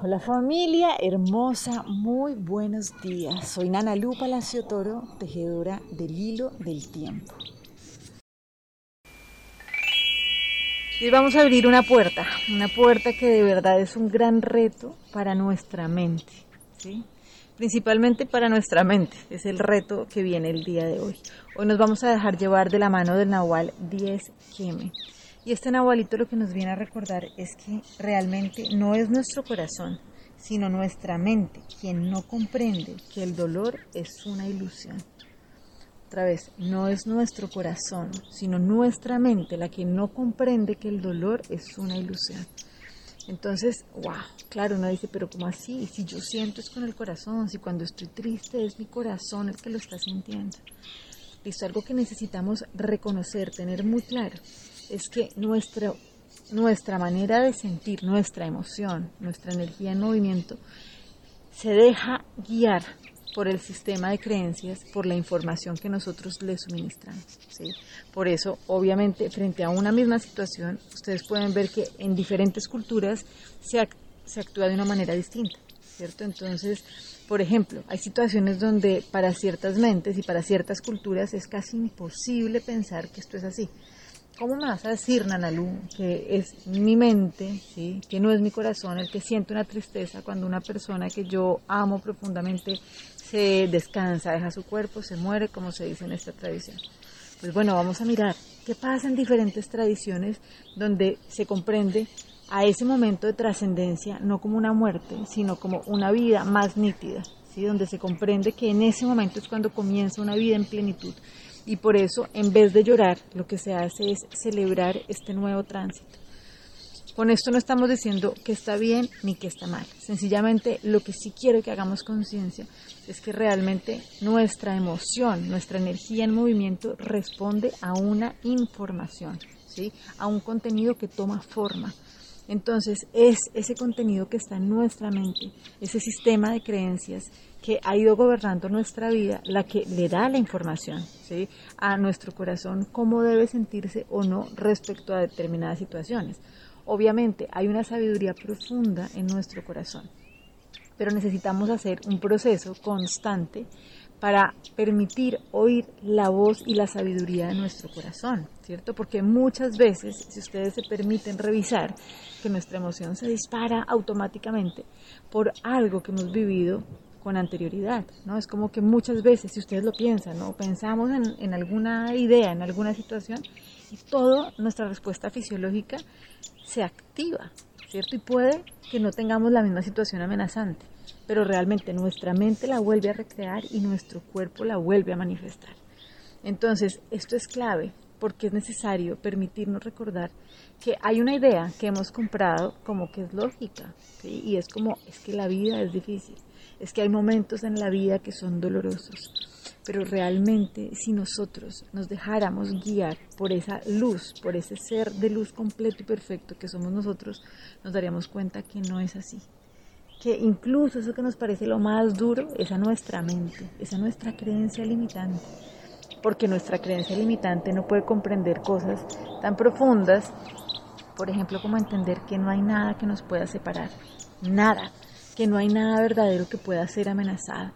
Hola familia hermosa, muy buenos días. Soy Nana Lu Palacio Toro, tejedora del hilo del tiempo. Hoy vamos a abrir una puerta, una puerta que de verdad es un gran reto para nuestra mente, ¿sí? principalmente para nuestra mente, es el reto que viene el día de hoy. Hoy nos vamos a dejar llevar de la mano del Nahual 10 Keme. Y este Nahualito lo que nos viene a recordar es que realmente no es nuestro corazón, sino nuestra mente quien no comprende que el dolor es una ilusión. Otra vez, no es nuestro corazón, sino nuestra mente la que no comprende que el dolor es una ilusión. Entonces, wow, claro, uno dice, pero ¿cómo así? Si yo siento es con el corazón, si cuando estoy triste es mi corazón el que lo está sintiendo. Listo, algo que necesitamos reconocer, tener muy claro, es que nuestra, nuestra manera de sentir, nuestra emoción, nuestra energía en movimiento, se deja guiar por el sistema de creencias, por la información que nosotros le suministramos. ¿sí? Por eso, obviamente, frente a una misma situación, ustedes pueden ver que en diferentes culturas se, se actúa de una manera distinta. ¿cierto? Entonces, por ejemplo, hay situaciones donde para ciertas mentes y para ciertas culturas es casi imposible pensar que esto es así. ¿Cómo me vas a decir, Nanalu, que es mi mente, ¿sí? que no es mi corazón el que siente una tristeza cuando una persona que yo amo profundamente se descansa, deja su cuerpo, se muere, como se dice en esta tradición? Pues bueno, vamos a mirar qué pasa en diferentes tradiciones donde se comprende a ese momento de trascendencia no como una muerte, sino como una vida más nítida, ¿sí? donde se comprende que en ese momento es cuando comienza una vida en plenitud y por eso en vez de llorar lo que se hace es celebrar este nuevo tránsito. Con esto no estamos diciendo que está bien ni que está mal. Sencillamente lo que sí quiero que hagamos conciencia es que realmente nuestra emoción, nuestra energía en movimiento responde a una información, ¿sí? a un contenido que toma forma. Entonces es ese contenido que está en nuestra mente, ese sistema de creencias que ha ido gobernando nuestra vida, la que le da la información a nuestro corazón cómo debe sentirse o no respecto a determinadas situaciones. Obviamente hay una sabiduría profunda en nuestro corazón, pero necesitamos hacer un proceso constante para permitir oír la voz y la sabiduría de nuestro corazón, ¿cierto? Porque muchas veces, si ustedes se permiten revisar, que nuestra emoción se dispara automáticamente por algo que hemos vivido con anterioridad, ¿no? Es como que muchas veces, si ustedes lo piensan, ¿no? Pensamos en, en alguna idea, en alguna situación, y toda nuestra respuesta fisiológica se activa, ¿cierto? Y puede que no tengamos la misma situación amenazante, pero realmente nuestra mente la vuelve a recrear y nuestro cuerpo la vuelve a manifestar. Entonces, esto es clave porque es necesario permitirnos recordar que hay una idea que hemos comprado como que es lógica, y es como, es que la vida es difícil, es que hay momentos en la vida que son dolorosos, pero realmente si nosotros nos dejáramos guiar por esa luz, por ese ser de luz completo y perfecto que somos nosotros, nos daríamos cuenta que no es así. Que incluso eso que nos parece lo más duro es a nuestra mente, es a nuestra creencia limitante. Porque nuestra creencia limitante no puede comprender cosas tan profundas, por ejemplo, como entender que no hay nada que nos pueda separar. Nada que no hay nada verdadero que pueda ser amenazado,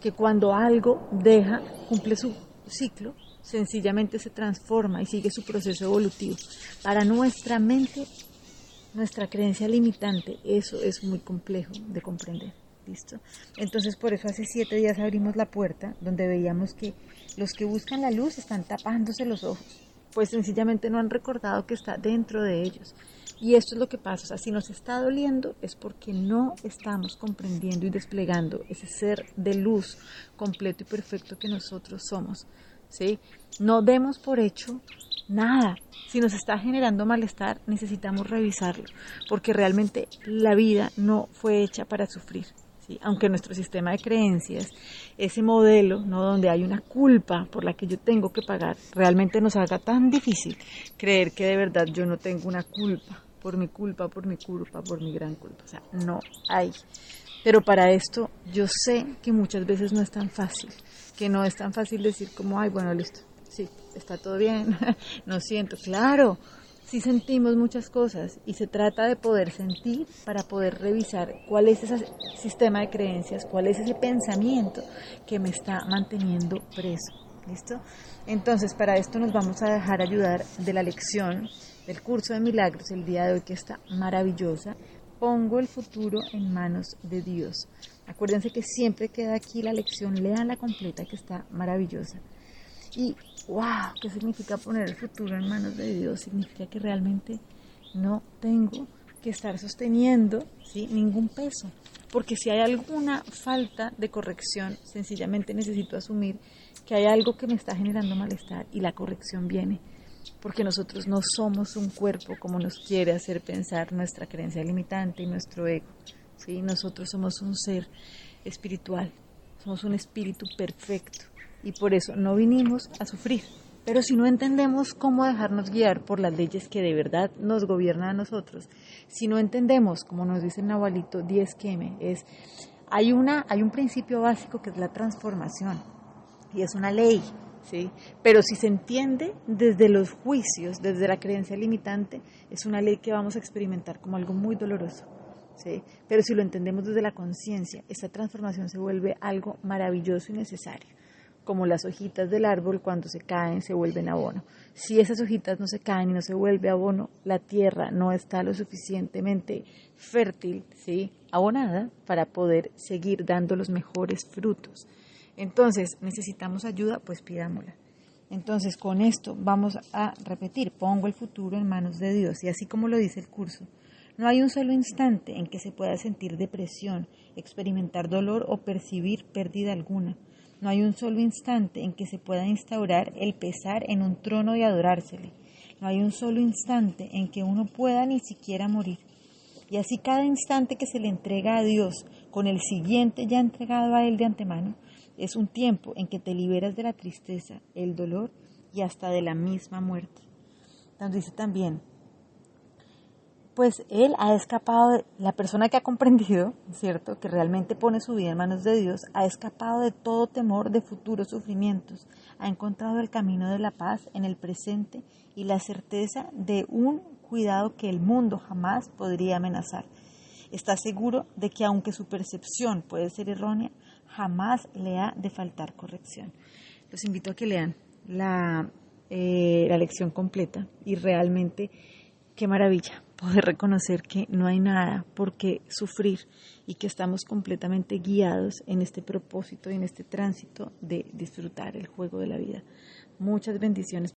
que cuando algo deja, cumple su ciclo, sencillamente se transforma y sigue su proceso evolutivo. Para nuestra mente, nuestra creencia limitante, eso es muy complejo de comprender. ¿Listo? Entonces por eso hace siete días abrimos la puerta donde veíamos que los que buscan la luz están tapándose los ojos, pues sencillamente no han recordado que está dentro de ellos. Y esto es lo que pasa, si nos está doliendo es porque no estamos comprendiendo y desplegando ese ser de luz completo y perfecto que nosotros somos, ¿sí? No demos por hecho nada. Si nos está generando malestar, necesitamos revisarlo, porque realmente la vida no fue hecha para sufrir. ¿Sí? Aunque nuestro sistema de creencias, ese modelo, ¿no? donde hay una culpa por la que yo tengo que pagar, realmente nos haga tan difícil creer que de verdad yo no tengo una culpa por mi culpa, por mi culpa, por mi gran culpa. O sea, no hay. Pero para esto yo sé que muchas veces no es tan fácil, que no es tan fácil decir como, ay, bueno, listo, sí, está todo bien, no siento, claro, sí sentimos muchas cosas y se trata de poder sentir para poder revisar cuál es ese sistema de creencias, cuál es ese pensamiento que me está manteniendo preso. ¿Listo? Entonces, para esto nos vamos a dejar ayudar de la lección del curso de milagros el día de hoy que está maravillosa. Pongo el futuro en manos de Dios. Acuérdense que siempre queda aquí la lección, lean la completa que está maravillosa. Y wow, ¿qué significa poner el futuro en manos de Dios? Significa que realmente no tengo que estar sosteniendo ningún peso. Porque si hay alguna falta de corrección, sencillamente necesito asumir que hay algo que me está generando malestar y la corrección viene. Porque nosotros no somos un cuerpo como nos quiere hacer pensar nuestra creencia limitante y nuestro ego. ¿sí? Nosotros somos un ser espiritual, somos un espíritu perfecto y por eso no vinimos a sufrir. Pero si no entendemos cómo dejarnos guiar por las leyes que de verdad nos gobiernan a nosotros, si no entendemos, como nos dice el Nahualito 10 Keme, es hay una hay un principio básico que es la transformación y es una ley, ¿sí? Pero si se entiende desde los juicios, desde la creencia limitante, es una ley que vamos a experimentar como algo muy doloroso. ¿Sí? Pero si lo entendemos desde la conciencia, esta transformación se vuelve algo maravilloso y necesario como las hojitas del árbol cuando se caen se vuelven abono. Si esas hojitas no se caen y no se vuelve abono, la tierra no está lo suficientemente fértil, ¿sí? abonada, para poder seguir dando los mejores frutos. Entonces, necesitamos ayuda, pues pidámosla. Entonces, con esto vamos a repetir, pongo el futuro en manos de Dios, y así como lo dice el curso, no hay un solo instante en que se pueda sentir depresión, experimentar dolor o percibir pérdida alguna. No hay un solo instante en que se pueda instaurar el pesar en un trono y adorársele. No hay un solo instante en que uno pueda ni siquiera morir. Y así cada instante que se le entrega a Dios con el siguiente ya entregado a Él de antemano, es un tiempo en que te liberas de la tristeza, el dolor y hasta de la misma muerte. Nos dice también, pues él ha escapado, la persona que ha comprendido, ¿cierto?, que realmente pone su vida en manos de Dios, ha escapado de todo temor de futuros sufrimientos, ha encontrado el camino de la paz en el presente y la certeza de un cuidado que el mundo jamás podría amenazar. Está seguro de que aunque su percepción puede ser errónea, jamás le ha de faltar corrección. Los invito a que lean la, eh, la lección completa y realmente qué maravilla poder reconocer que no hay nada por qué sufrir y que estamos completamente guiados en este propósito y en este tránsito de disfrutar el juego de la vida. Muchas bendiciones